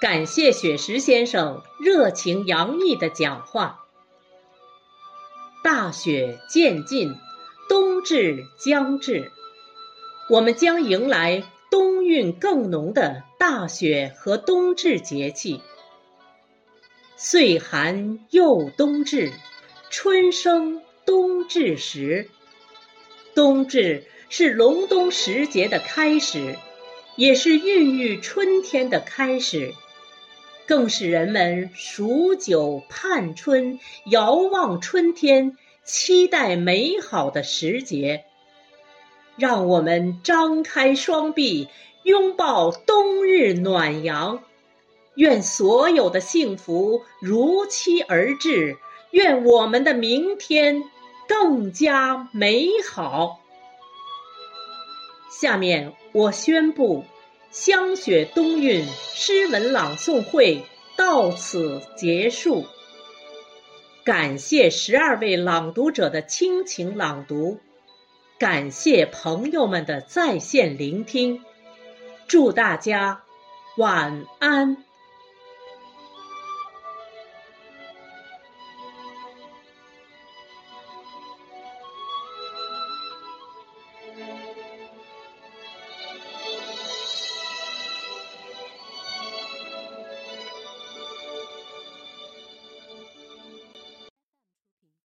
感谢雪石先生热情洋溢的讲话。大雪渐近，冬至将至，我们将迎来冬韵更浓的大雪和冬至节气。岁寒又冬至，春生冬至时。冬至是隆冬时节的开始，也是孕育春天的开始，更是人们数九盼春、遥望春天、期待美好的时节。让我们张开双臂，拥抱冬日暖阳。愿所有的幸福如期而至，愿我们的明天更加美好。下面我宣布，香雪冬韵诗文朗诵会到此结束。感谢十二位朗读者的倾情朗读，感谢朋友们的在线聆听，祝大家晚安。